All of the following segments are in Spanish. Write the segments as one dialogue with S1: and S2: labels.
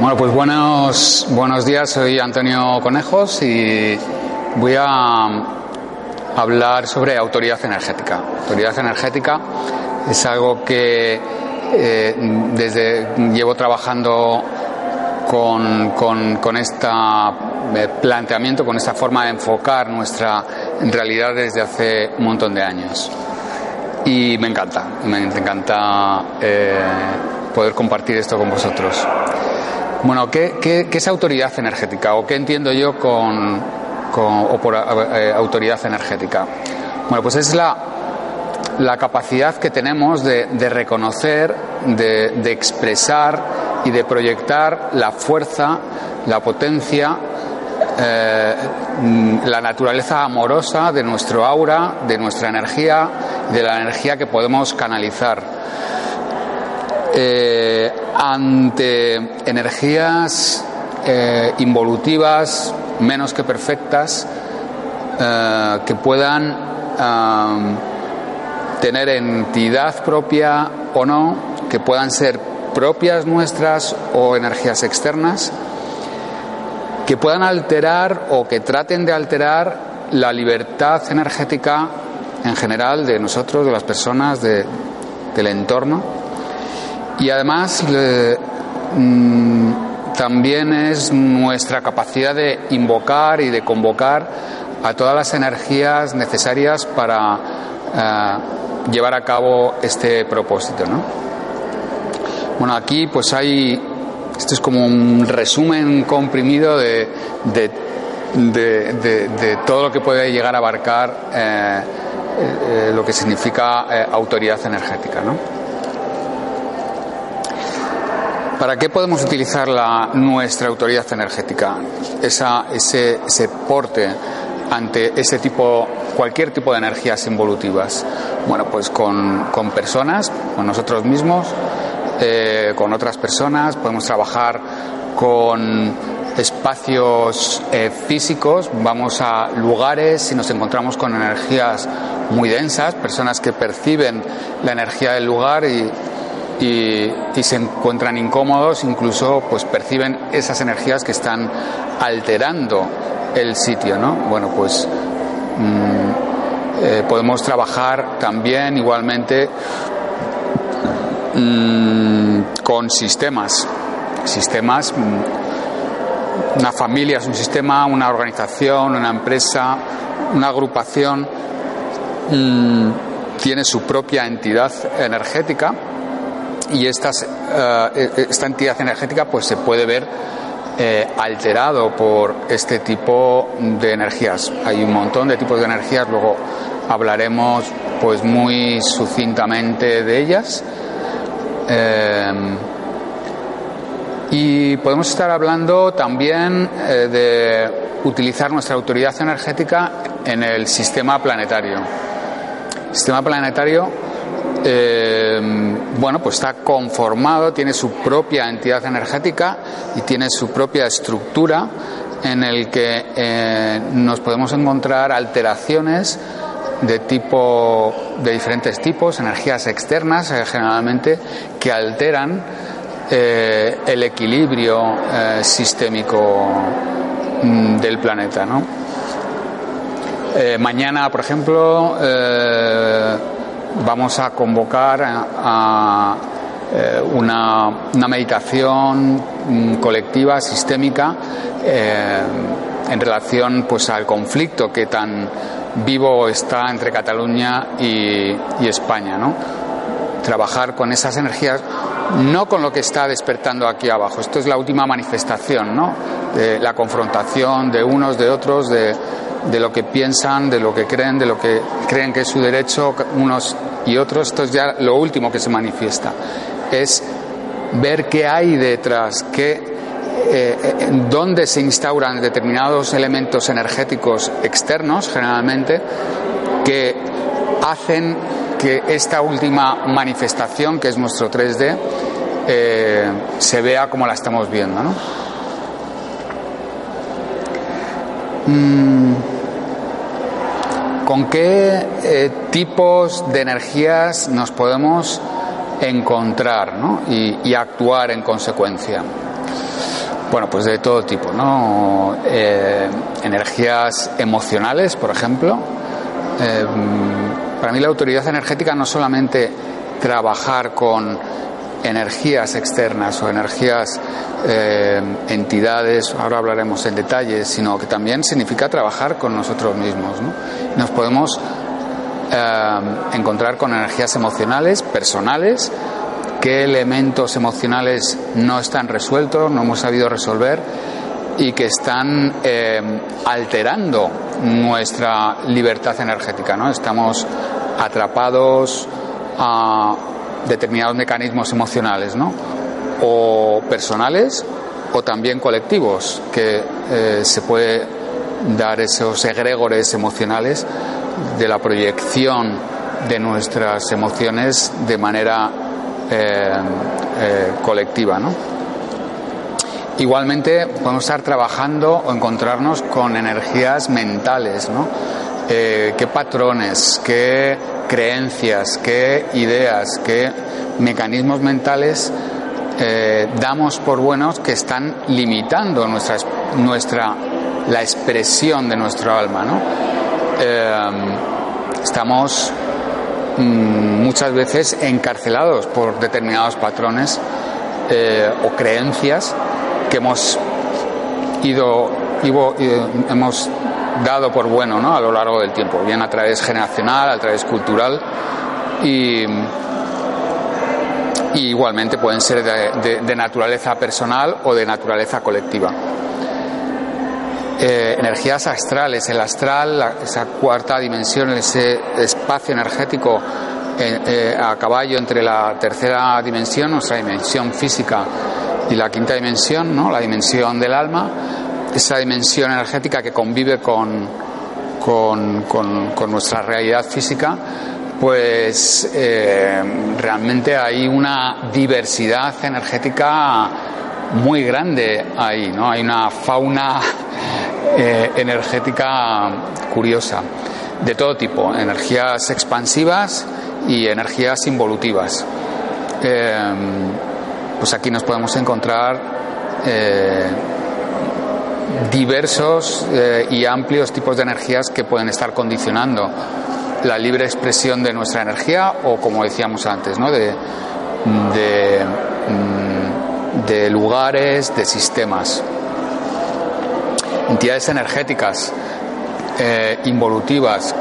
S1: Bueno, pues buenos, buenos días, soy Antonio Conejos y voy a hablar sobre autoridad energética. Autoridad energética es algo que eh, desde llevo trabajando con, con, con este planteamiento, con esta forma de enfocar nuestra realidad desde hace un montón de años. Y me encanta, me encanta eh, poder compartir esto con vosotros. Bueno, ¿qué, qué, qué es autoridad energética o qué entiendo yo con, con o por eh, autoridad energética? Bueno, pues es la, la capacidad que tenemos de, de reconocer, de, de, expresar y de proyectar la fuerza, la potencia, eh, la naturaleza amorosa de nuestro aura, de nuestra energía, de la energía que podemos canalizar. Eh, ante energías eh, involutivas, menos que perfectas, que puedan tener entidad propia o no, que puedan ser propias nuestras o energías externas, que puedan alterar o que traten de alterar la libertad energética en general de nosotros, de las personas, de, del entorno y además mm, también es nuestra capacidad de invocar y de convocar a todas las energías necesarias para eh, llevar a cabo este propósito. ¿no? Bueno, aquí pues hay, esto es como un resumen comprimido de, de, de, todo lo que puede llegar a abarcar eh, eh, lo que significa eh, autoridad energética. ¿no? ¿Para qué podemos utilizar la, nuestra autoridad energética? Esa, ese, ese porte ante ese tipo, cualquier tipo de energías involutivas. Bueno, pues con, con personas, con nosotros mismos, con otras personas, podemos trabajar con espacios eh, físicos, vamos a lugares y nos encontramos con energías muy densas, personas que perciben la energía del lugar y y, se encuentran incómodos, incluso pues perciben esas energías que están alterando el sitio, ¿no? Bueno, pues mmm, eh, podemos trabajar también igualmente mmm, con sistemas, sistemas, mmm, una familia es un sistema, una organización, una empresa, una agrupación mm, tiene su propia entidad energética y estas, uh, esta entidad energética pues se puede ver eh, alterado por este tipo de energías. Hay un montón de tipos de energías, luego hablaremos pues muy sucintamente de ellas. Eh, y podemos estar hablando también eh, de utilizar nuestra autoridad energética en el sistema planetario. El sistema planetario eh, bueno, pues está conformado, tiene su propia entidad energética y tiene su propia estructura en el que eh, nos podemos encontrar alteraciones de tipo de diferentes tipos, energías externas eh, generalmente que alteran eh, el equilibrio eh, sistémico mm, del planeta, ¿no? Mañana, por ejemplo, vamos a convocar a, una, una, meditación mm, colectiva, sistémica, en relación pues, al conflicto que tan vivo está entre Cataluña y, España. ¿no? Trabajar con esas energías, no con lo que está despertando aquí abajo. Esto es la última manifestación, ¿no? la confrontación de unos, de otros, de, de lo que piensan, de lo que creen, de lo que creen que es su derecho unos y otros. Esto es ya lo último que se manifiesta. Es ver qué hay detrás, qué, eh, dónde se instauran determinados elementos energéticos externos, generalmente, que hacen que esta última manifestación, que es nuestro 3D, eh, se vea como la estamos viendo. Mm. ¿Con qué eh, tipos de energías nos podemos encontrar y, actuar en consecuencia? Bueno, pues de todo tipo, ¿no? Eh, energías emocionales, por ejemplo. Eh, para mí la autoridad energética no solamente trabajar con energías externas o energías, eh, entidades, ahora hablaremos en detalles, sino que también significa trabajar con nosotros mismos. Nos podemos encontrar con energías emocionales, personales, qué elementos emocionales no están resueltos, no hemos sabido resolver y que están eh, alterando nuestra libertad energética. ¿no? Estamos atrapados a determinados mecanismos emocionales, ¿no? O personales o también colectivos, que eh, se puede dar esos egregores emocionales de la proyección de nuestras emociones de manera colectiva, ¿no? Igualmente podemos estar trabajando o encontrarnos con energías mentales, ¿no? qué patrones, qué creencias, qué ideas, qué mecanismos mentales eh, damos por buenos que están limitando nuestra, nuestra, la expresión de nuestro alma. ¿no? Eh, estamos muchas veces encarcelados por determinados patrones eh, o creencias que hemos ido, ido, hemos dado por bueno ¿no? a lo largo del tiempo, bien a través generacional, a través cultural y, igualmente pueden ser de, naturaleza personal o de naturaleza colectiva. Eh, energías astrales, el astral, esa cuarta dimensión, ese espacio energético eh, eh, a caballo entre la tercera dimensión, nuestra dimensión física, y la quinta dimensión, ¿no? la dimensión del alma, esa dimensión energética que convive con, con, nuestra realidad física, pues realmente hay una diversidad energética muy grande ahí, ¿no? Hay una fauna eh, energética curiosa, de todo tipo, energías expansivas y energías involutivas. Eh, pues aquí nos podemos encontrar diversos eh, y amplios tipos de energías que pueden estar condicionando la libre expresión de nuestra energía o, como decíamos antes, ¿no? de, de, mm, lugares, de sistemas. Entidades energéticas eh, involutivas,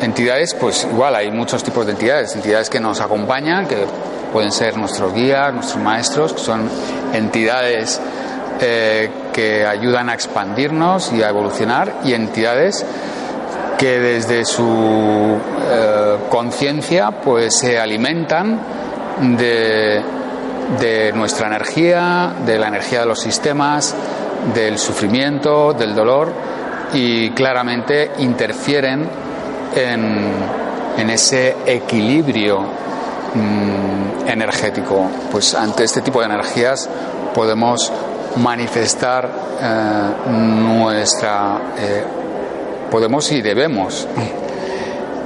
S1: entidades, pues igual hay muchos tipos de entidades, entidades que nos acompañan, que pueden ser nuestros guías, nuestros maestros, que son entidades eh, que ayudan a expandirnos y a evolucionar y entidades que desde su eh, conciencia pues se alimentan de, de nuestra energía, de la energía de los sistemas, del sufrimiento, del dolor y claramente interfieren en, ese equilibrio mm, energético. Pues ante este tipo de energías podemos manifestar eh, nuestra, eh, podemos y debemos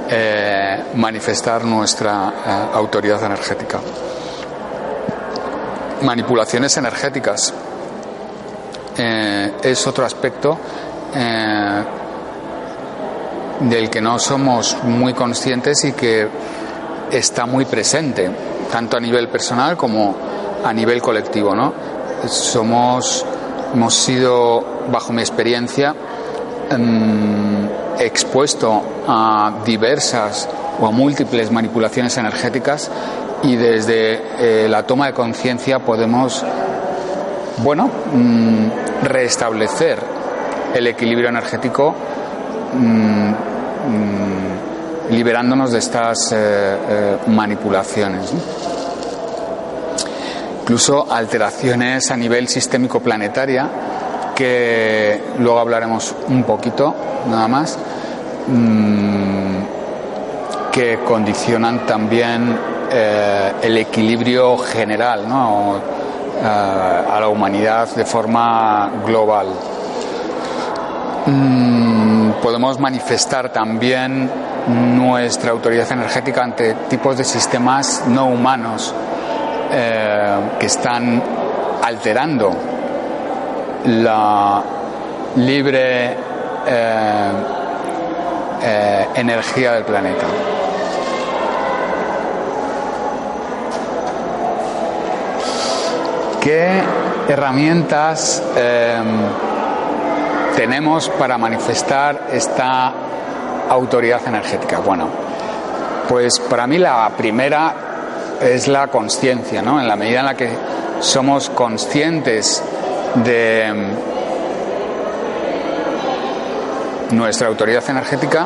S1: eh, manifestar nuestra autoridad energética. Manipulaciones energéticas es otro aspecto del que no somos muy conscientes y que está muy presente, tanto a nivel personal como a nivel colectivo, ¿no? somos, hemos sido, bajo mi experiencia, em, expuesto a diversas o a múltiples manipulaciones energéticas y desde eh, la toma de conciencia podemos, bueno, mm, restablecer el equilibrio energético mm, mm, liberándonos de estas eh, eh, manipulaciones incluso alteraciones a nivel sistémico planetaria, que luego hablaremos un poquito, nada más, mm, que condicionan también eh, el equilibrio general ¿no? Eh, a la humanidad de forma global. Mm, podemos manifestar también nuestra autoridad energética ante tipos de sistemas no humanos eh, que están alterando la libre eh, energía del planeta. ¿Qué herramientas tenemos para manifestar esta autoridad energética? Bueno, pues para mí la primera es la conciencia, ¿no? En la medida en la que somos conscientes de mm, nuestra autoridad energética,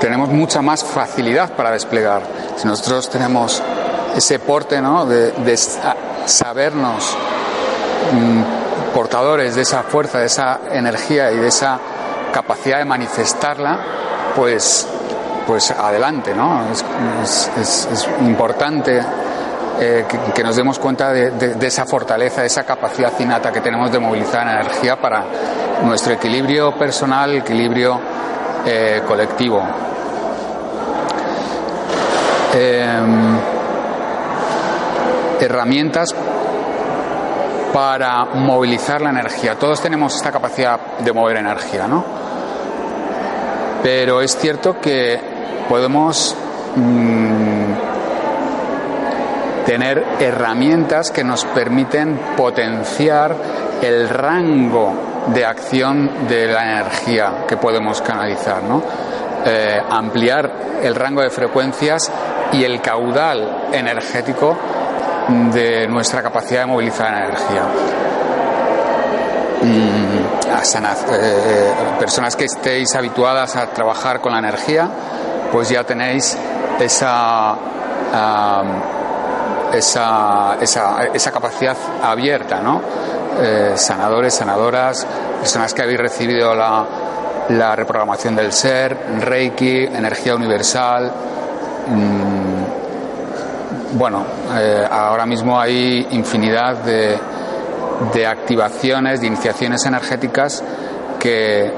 S1: tenemos mucha más facilidad para desplegar. Si nosotros tenemos ese porte ¿no? de, sabernos mm, portadores de esa fuerza, de esa energía y de esa capacidad de manifestarla, pues, pues adelante, ¿no? Es, importante eh, que, nos demos cuenta de, esa fortaleza, de esa capacidad innata que tenemos de movilizar energía para nuestro equilibrio personal, equilibrio eh, colectivo. Em, herramientas para movilizar la energía. Todos tenemos esta capacidad de mover energía, ¿no? Pero es cierto que podemos mm, tener herramientas que nos permiten potenciar el rango de acción de la energía que podemos canalizar, ¿no? Eh, ampliar el rango de frecuencias y el caudal energético de nuestra capacidad de movilizar energía. Mm, a eh, personas que estéis habituadas a trabajar con la energía, pues ya tenéis esa esa, esa, esa capacidad abierta, ¿no? Eh, sanadores, sanadoras, personas que habéis recibido la, la reprogramación del ser, Reiki, energía universal. Mm, bueno, eh, ahora mismo hay infinidad de, activaciones, de iniciaciones energéticas que,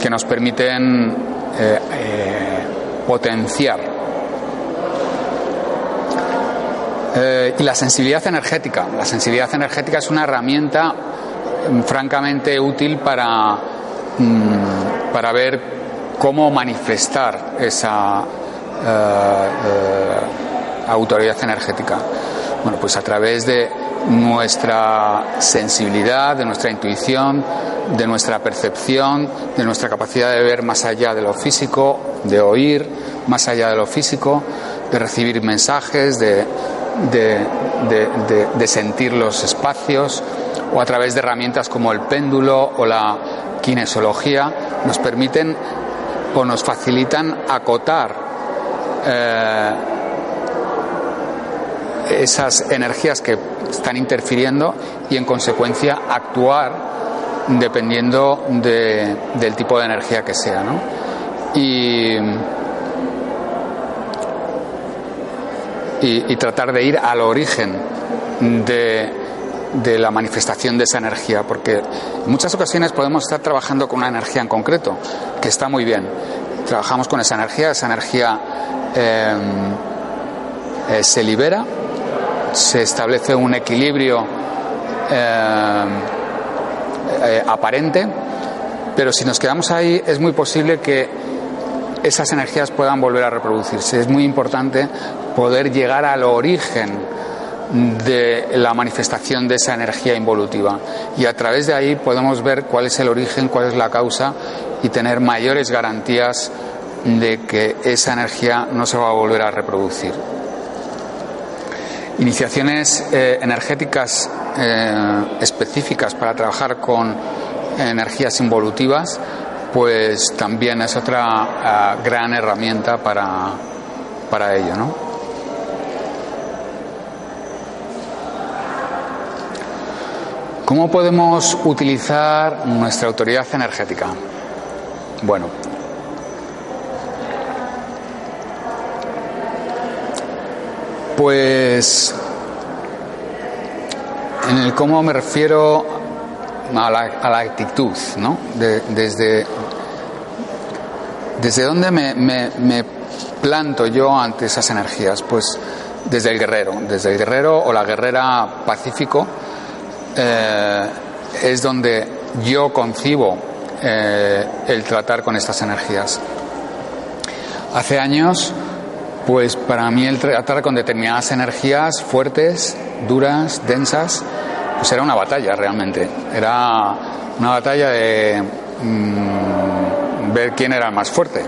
S1: que nos permiten eh, potenciar Eh, y la sensibilidad energética. La sensibilidad energética es una herramienta mm, francamente útil para, mm, para ver cómo manifestar esa autoridad energética. Bueno, pues a través de nuestra sensibilidad, de nuestra intuición, de nuestra percepción, de nuestra capacidad de ver más allá de lo físico, de oír más allá de lo físico, de recibir mensajes, de, de, sentir los espacios o a través de herramientas como el péndulo o la kinesiología nos permiten o nos facilitan acotar eh, esas energías que están interfiriendo y en consecuencia actuar dependiendo del tipo de energía que sea. Y y, tratar de ir al origen de, de la manifestación de esa energía, porque en muchas ocasiones podemos estar trabajando con una energía en concreto, que está muy bien. Trabajamos con esa energía, esa energía em, eh, se libera, se establece un equilibrio em, eh, aparente, pero si nos quedamos ahí es muy posible que esas energías puedan volver a reproducirse. Es muy importante poder llegar al origen de la manifestación de esa energía involutiva y a través de ahí podemos ver cuál es el origen, cuál es la causa y tener mayores garantías de que esa energía no se va a volver a reproducir. Iniciaciones eh, energéticas eh, específicas para trabajar con energías involutivas pues también es otra eh, gran herramienta para, para ello. ¿no? ¿Cómo podemos utilizar nuestra autoridad energética? Bueno, pues en el cómo me refiero a la, actitud, ¿no? desde, ¿Desde dónde me, planto yo ante esas energías? Pues desde el guerrero, desde el guerrero o la guerrera pacífico eh, es donde yo concibo eh, el tratar con estas energías. Hace años, pues para mí el tratar con determinadas energías fuertes, duras, densas, pues era una batalla realmente. Era una batalla de mm, ver quién era más fuerte.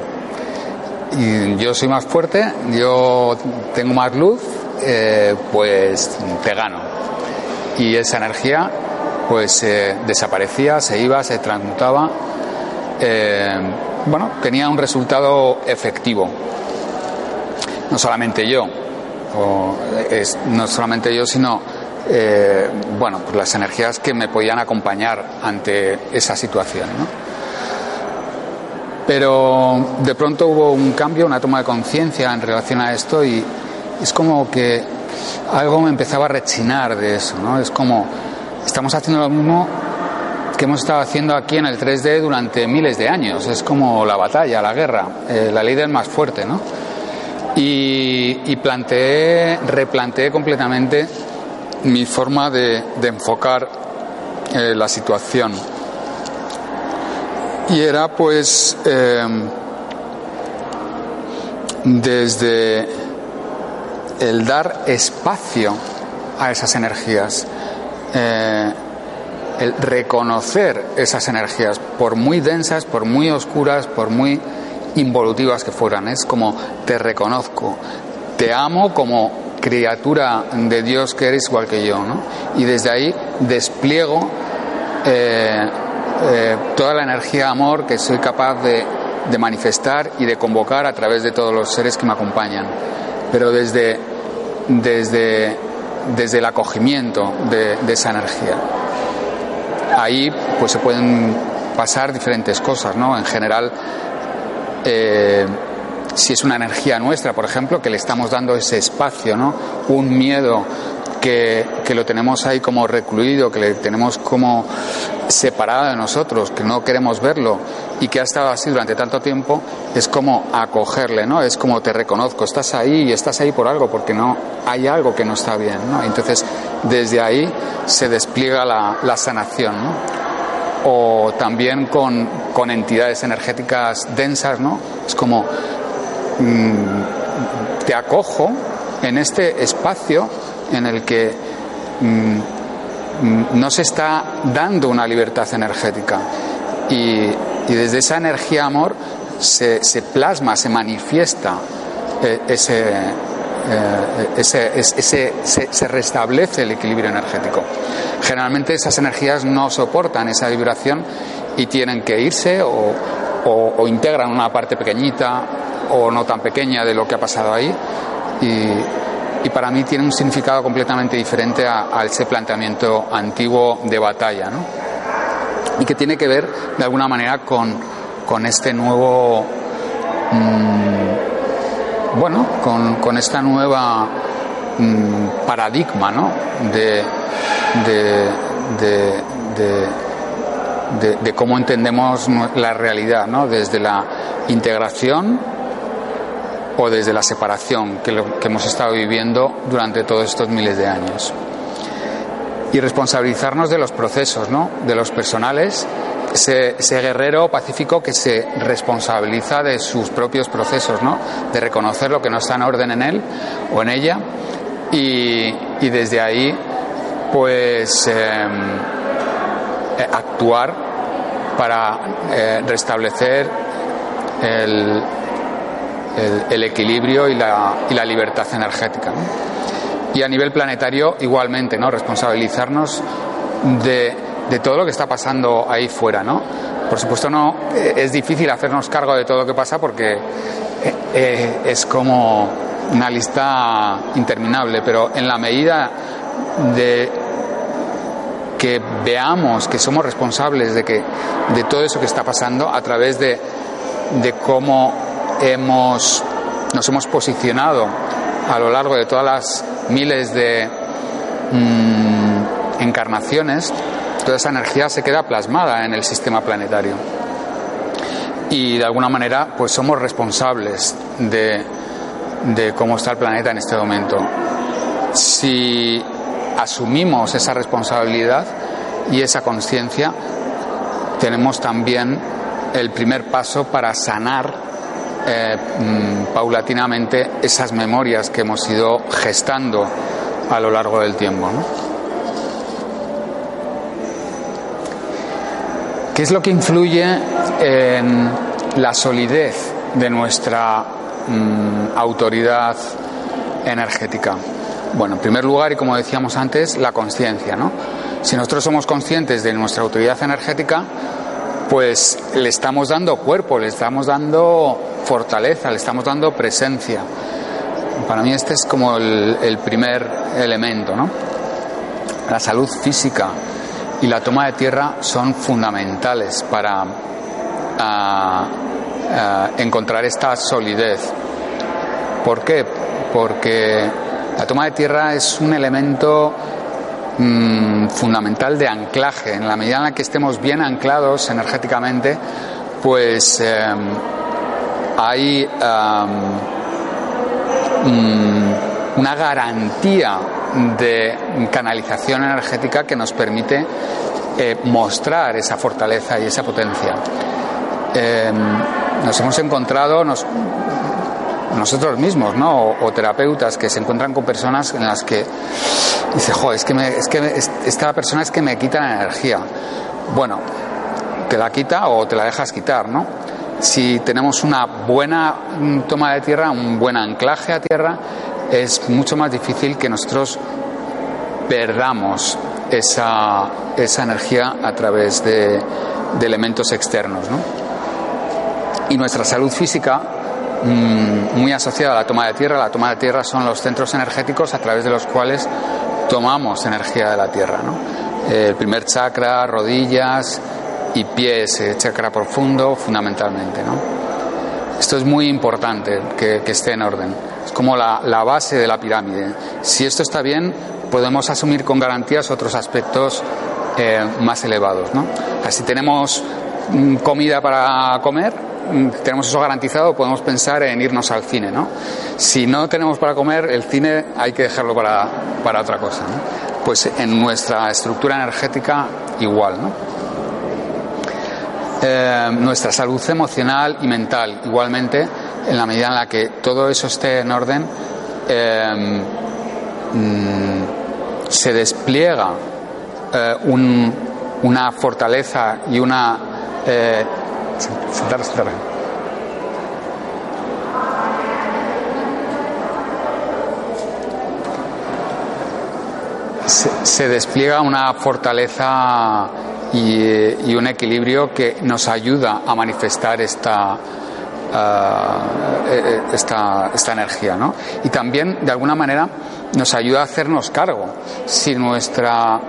S1: Y yo soy más fuerte, yo tengo más luz, eh, pues te gano. Y esa energía pues desaparecía, se iba, se transmutaba. Eh, bueno, tenía un resultado efectivo. No solamente yo, no solamente yo, sino eh, bueno, pues las energías que me podían acompañar ante esa situación. Pero de pronto hubo un cambio, una toma de conciencia en relación a esto y es como que algo me empezaba a rechinar de eso, ¿no? Es como estamos haciendo lo mismo que hemos estado haciendo aquí en el 3D durante miles de años. Es como la batalla, la guerra, eh, la ley del más fuerte, ¿no? Y, y planteé, replanteé completamente mi forma de, enfocar eh, la situación. Y era pues em, desde el dar espacio a esas energías, eh, el reconocer esas energías, por muy densas, por muy oscuras, por muy involutivas que fueran. Es como te reconozco, te amo como criatura de Dios que eres igual que yo, ¿no? Y desde ahí despliego eh, eh, toda la energía de amor que soy capaz de, manifestar y de convocar a través de todos los seres que me acompañan. Pero desde, desde, desde el acogimiento de, esa energía. Ahí pues se pueden pasar diferentes cosas, ¿no? En general, eh, si es una energía nuestra, por ejemplo, que le estamos dando ese espacio, ¿no? Un miedo que, lo tenemos ahí como recluido, que le tenemos como separado de nosotros, que no queremos verlo y que ha estado así durante tanto tiempo, es como acogerle, ¿no? Es como te reconozco, estás ahí y estás ahí por algo, porque no hay algo que no está bien, ¿no? Entonces, desde ahí se despliega la, la sanación, ¿no? O también con, con entidades energéticas densas, ¿no? Es como Mm, te acojo en este espacio en el que mm, mm, no se está dando una libertad energética y, desde esa energía amor se, plasma, se manifiesta eh, ese, eh, ese, se, restablece el equilibrio energético. Generalmente esas energías no soportan esa vibración y tienen que irse o, integran una parte pequeñita o no tan pequeña de lo que ha pasado ahí y, para mí tiene un significado completamente diferente a, ese planteamiento antiguo de batalla y que tiene que ver de alguna manera con, con este nuevo mm, bueno con, con, esta nueva mm, paradigma ¿no? de, de, de, de cómo entendemos la realidad, ¿no? desde la integración o desde la separación que, hemos estado viviendo durante todos estos miles de años. Y responsabilizarnos de los procesos, ¿no? de los personales, ese, guerrero pacífico que se responsabiliza de sus propios procesos, ¿no? de reconocer lo que no está en orden en él o en ella y, desde ahí pues em, eh, actuar para eh, restablecer el, equilibrio y la, y la, libertad energética. Y a nivel planetario, igualmente, ¿no? responsabilizarnos de, de, todo lo que está pasando ahí fuera. ¿no? Por supuesto, no es difícil hacernos cargo de todo lo que pasa porque eh, eh, es como una lista interminable, pero en la medida de que veamos que somos responsables de que de todo eso que está pasando a través de, de cómo hemos, nos hemos posicionado a lo largo de todas las miles de mm, encarnaciones toda esa energía se queda plasmada en el sistema planetario. Y de alguna manera, pues somos responsables de, cómo está el planeta en este momento. Si asumimos esa responsabilidad y esa conciencia, tenemos también el primer paso para sanar eh, mm, paulatinamente esas memorias que hemos ido gestando a lo largo del tiempo. ¿Qué es lo que influye en la solidez de nuestra mm, autoridad energética? Bueno, en primer lugar, y como decíamos antes, la conciencia. ¿no? Si nosotros somos conscientes de nuestra autoridad energética, pues le estamos dando cuerpo, le estamos dando fortaleza, le estamos dando presencia. Para mí este es como el, primer elemento, ¿no? La salud física y la toma de tierra son fundamentales para encontrar esta solidez. ¿Por qué? Porque la toma de tierra es un elemento mm, fundamental de anclaje. En la medida en la que estemos bien anclados energéticamente, pues em, hay mm, una garantía de canalización energética que nos permite eh, mostrar esa fortaleza y esa potencia. Em, nos hemos encontrado, nos, nosotros mismos, ¿no? O, terapeutas que se encuentran con personas en las que dice, jo, es que, que esta persona es que me quita la energía. Bueno, te la quita o te la dejas quitar, ¿no? Si tenemos una buena toma de tierra, un buen anclaje a tierra, es mucho más difícil que nosotros perdamos esa, esa energía a través de, elementos externos, ¿no? Y nuestra salud física Mm, muy asociada a la toma de tierra. La toma de tierra son los centros energéticos a través de los cuales tomamos energía de la tierra. El primer chakra, rodillas y pies, chakra profundo fundamentalmente. ¿no? Esto es muy importante que, esté en orden. Es como la, base de la pirámide. Si esto está bien, podemos asumir con garantías otros aspectos eh, más elevados. ¿no? Si tenemos mm, comida para comer, Mm, tenemos eso garantizado, podemos pensar en irnos al cine, ¿no? Si no tenemos para comer, el cine hay que dejarlo para, para otra cosa, ¿no? Pues en nuestra estructura energética igual, ¿no? Eh, nuestra salud emocional y mental, igualmente, en la medida en la que todo eso esté en orden, eh, mm, se despliega eh, una fortaleza y una sentar, sentar. Se, despliega una fortaleza y, un equilibrio que nos ayuda a manifestar esta, uh, esta, esta, energía. ¿no? Y también, de alguna manera, nos ayuda a hacernos cargo. Si nuestra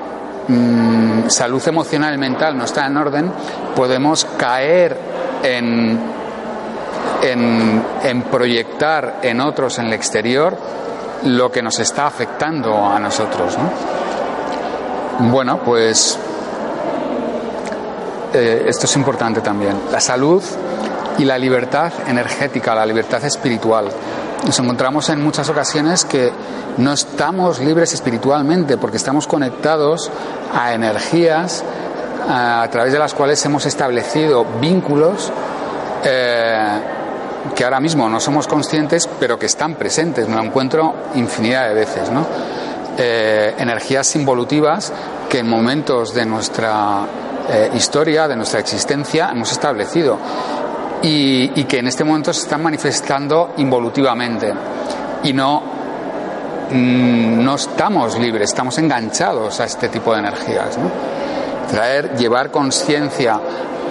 S1: Mm, salud emocional y mental no está en orden, podemos caer en, en, proyectar en otros, en el exterior, lo que nos está afectando a nosotros. Bueno, pues eh, esto es importante también. La salud y la libertad energética, la libertad espiritual. Nos encontramos en muchas ocasiones que no estamos libres espiritualmente porque estamos conectados a energías a través de las cuales hemos establecido vínculos eh, que ahora mismo no somos conscientes, pero que están presentes. Me lo encuentro infinidad de veces. ¿no? Eh, energías involutivas que en momentos de nuestra eh, historia, de nuestra existencia, hemos establecido y, y, que en este momento se están manifestando involutivamente y no Mm, no estamos libres, estamos enganchados a este tipo de energías. Traer, llevar conciencia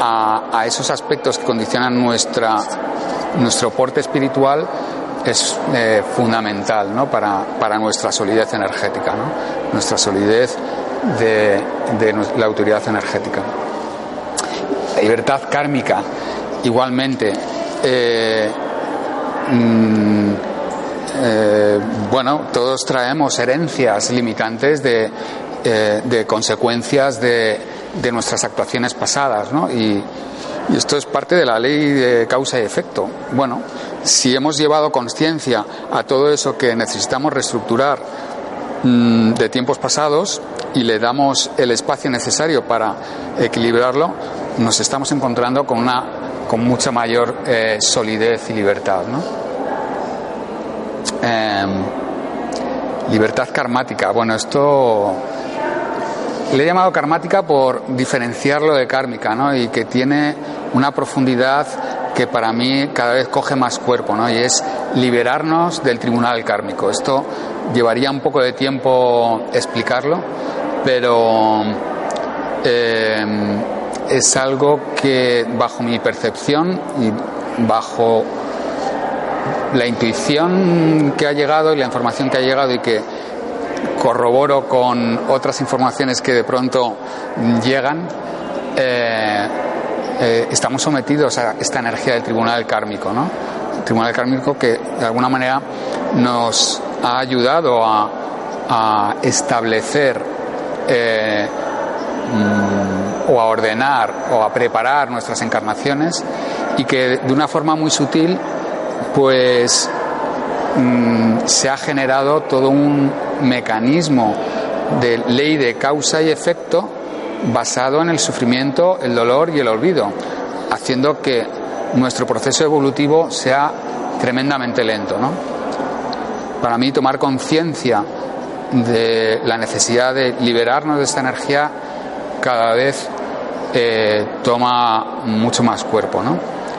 S1: a, esos aspectos que condicionan nuestra, nuestro porte espiritual es eh, fundamental ¿no? para, para, nuestra solidez energética, ¿no? nuestra solidez de, la autoridad energética. La libertad kármica, igualmente. Eh, mm, eh, bueno, todos traemos herencias limitantes de, eh, de consecuencias de, de nuestras actuaciones pasadas, ¿no? Y, esto es parte de la ley de causa y efecto. Bueno, si hemos llevado conciencia a todo eso que necesitamos reestructurar mm, de tiempos pasados y le damos el espacio necesario para equilibrarlo, nos estamos encontrando con una con mucha mayor eh, solidez y libertad, ¿no? Em, libertad karmática. Bueno, esto le he llamado karmática por diferenciarlo de kármica, ¿no? Y que tiene una profundidad que para mí cada vez coge más cuerpo, ¿no? Y es liberarnos del tribunal kármico. Esto llevaría un poco de tiempo explicarlo, pero eh, es algo que bajo mi percepción y bajo la intuición que ha llegado y la información que ha llegado y que corroboro con otras informaciones que de pronto llegan, eh, eh, estamos sometidos a esta energía del tribunal kármico, ¿no? El tribunal kármico que de alguna manera nos ha ayudado a, establecer eh, o a ordenar o a preparar nuestras encarnaciones y que de una forma muy sutil pues mm, se ha generado todo un mecanismo de ley de causa y efecto basado en el sufrimiento, el dolor y el olvido, haciendo que nuestro proceso evolutivo sea tremendamente lento. ¿no? Para mí tomar conciencia de la necesidad de liberarnos de esta energía cada vez eh, toma mucho más cuerpo. ¿no?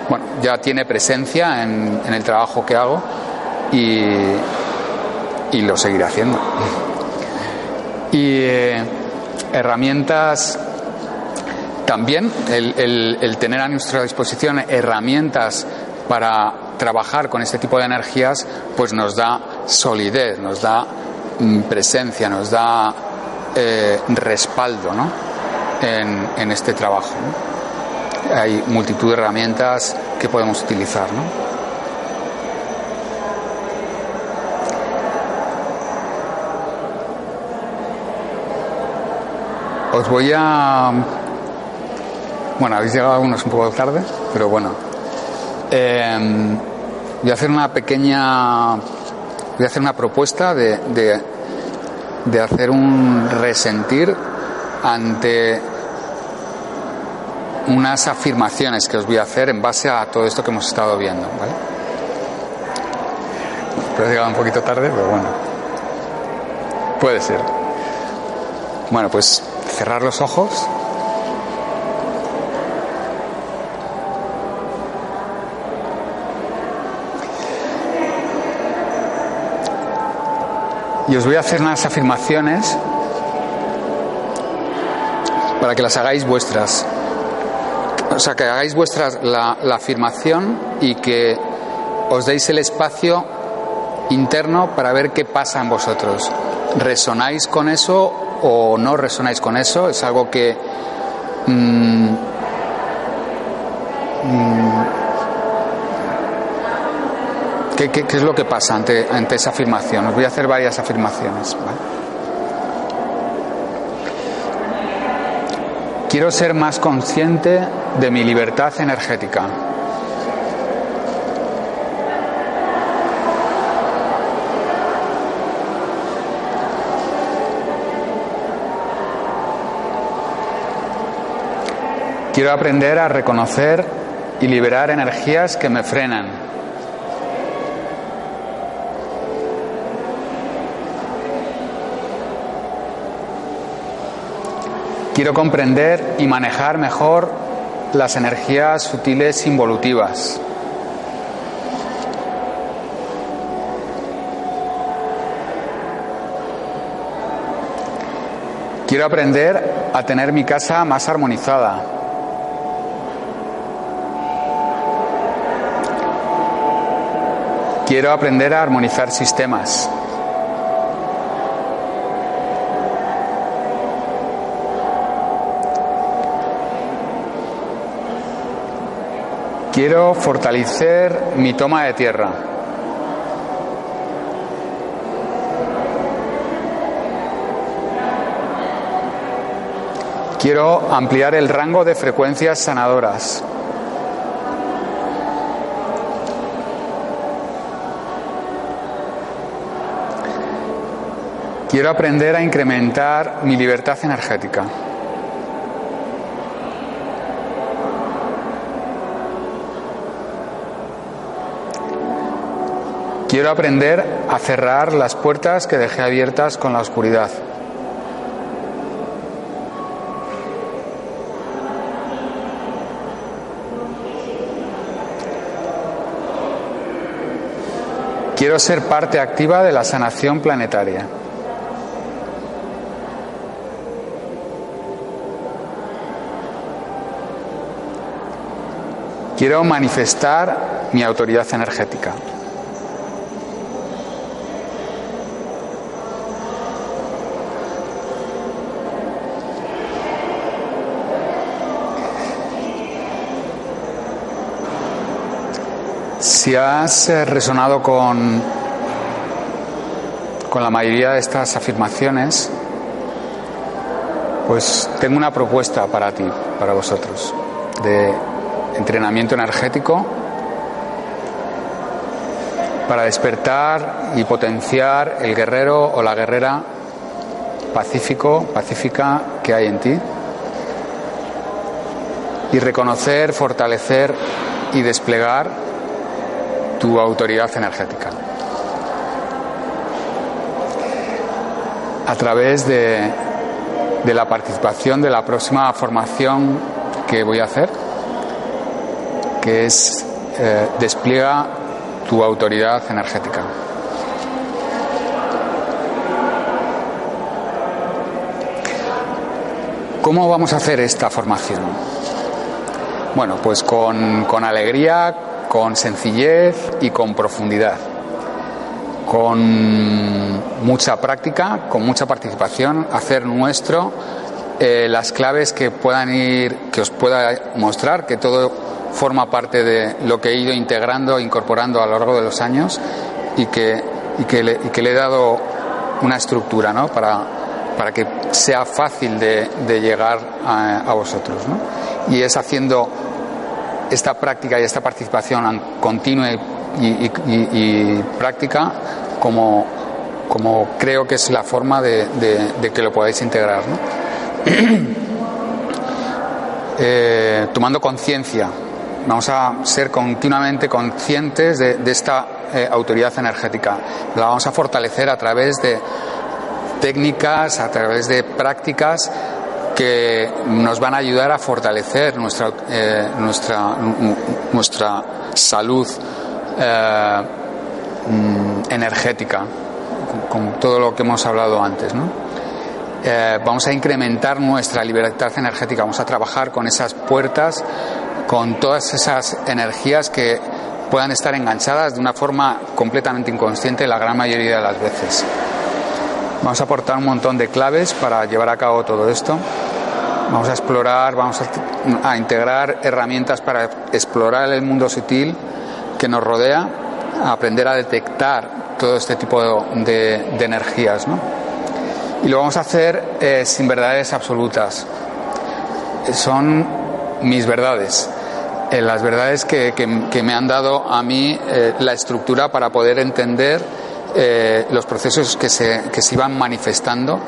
S1: Bueno, ya tiene presencia en, el trabajo que hago y, lo seguiré haciendo. Y eh, herramientas también, el, tener a nuestra disposición herramientas para trabajar con este tipo de energías, pues nos da solidez, nos da mm, presencia, nos da eh, respaldo ¿no? En, en, este trabajo. Hay multitud de herramientas que podemos utilizar. ¿no? Os voy a... Bueno, habéis llegado algunos un poco tarde, pero bueno. Em, voy a hacer una pequeña... Voy a hacer una propuesta de, de, de hacer un resentir ante unas afirmaciones que os voy a hacer en base a todo esto que hemos estado viendo. ¿vale? Pero un poquito tarde, pero bueno. Puede ser. Bueno, pues cerrar los ojos. Y os voy a hacer unas afirmaciones para que las hagáis vuestras. O sea, que hagáis vuestras la, la afirmación y que os deis el espacio interno para ver qué pasa en vosotros. ¿Resonáis con eso o no resonáis con eso, es algo que... Mm, mm, ¿qué, es lo que pasa ante, esa afirmación? Os voy a hacer varias afirmaciones. Quiero ser más consciente de mi libertad energética. Quiero aprender a reconocer y liberar energías que me frenan. Quiero comprender y manejar mejor las energías sutiles involutivas. Quiero aprender a tener mi casa más armonizada. Quiero aprender a armonizar sistemas. Quiero fortalecer mi toma de tierra. Quiero ampliar el rango de frecuencias sanadoras. Quiero aprender a incrementar mi libertad energética. Quiero aprender a cerrar las puertas que dejé abiertas con la oscuridad. Quiero ser parte activa de la sanación planetaria. Quiero manifestar mi autoridad energética. Si has eh, resonado con, con la mayoría de estas afirmaciones, pues tengo una propuesta para ti, para vosotros, de entrenamiento energético para despertar y potenciar el guerrero o la guerrera pacífico, pacífica que hay en ti y reconocer, fortalecer y desplegar tu autoridad energética. A través de, de la participación de la próxima formación que voy a hacer, que es eh, despliega tu autoridad energética. ¿Cómo vamos a hacer esta formación? Bueno, pues con, con alegría, con sencillez y con profundidad, con mucha práctica, con mucha participación, hacer nuestro eh, las claves que puedan ir, que os pueda mostrar, que todo forma parte de lo que he ido integrando, incorporando a lo largo de los años y que, y que, le, he dado una estructura ¿no? para, para que sea fácil de, llegar a, vosotros. Y es haciendo esta práctica y esta participación continua y, práctica como, como, creo que es la forma de, que lo podáis integrar. Eh, tomando conciencia, vamos a ser continuamente conscientes de, esta eh, autoridad energética. La vamos a fortalecer a través de técnicas, a través de prácticas que nos van a ayudar a fortalecer nuestra, eh, nuestra, nuestra salud eh, mm, energética, con, todo lo que hemos hablado antes. ¿no? Eh, vamos a incrementar nuestra libertad energética, vamos a trabajar con esas puertas, con todas esas energías que puedan estar enganchadas de una forma completamente inconsciente la gran mayoría de las veces. Vamos a aportar un montón de claves para llevar a cabo todo esto. Vamos a explorar, vamos a, integrar herramientas para explorar el mundo sutil que nos rodea, a aprender a detectar todo este tipo de, energías. Y lo vamos a hacer eh, sin verdades absolutas. Son mis verdades. Eh, las verdades que, me han dado a mí eh, la estructura para poder entender eh, los procesos que se, que se iban manifestando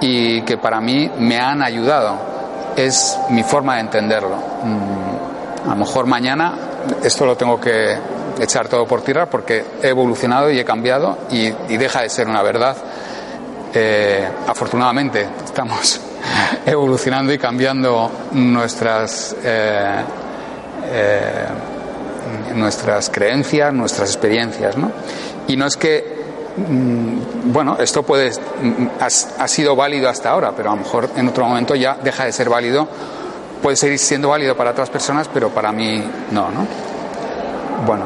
S1: y que para mí me han ayudado. Es mi forma de entenderlo. Mm, a lo mejor mañana esto lo tengo que echar todo por tierra porque he evolucionado y he cambiado y, deja de ser una verdad. Eh, afortunadamente estamos evolucionando y cambiando nuestras eh, nuestras creencias, nuestras experiencias, ¿no? Y no es que bueno, esto puede, mm, ha, sido válido hasta ahora, pero a lo mejor en otro momento ya deja de ser válido. Puede seguir siendo válido para otras personas, pero para mí no, ¿no? Bueno,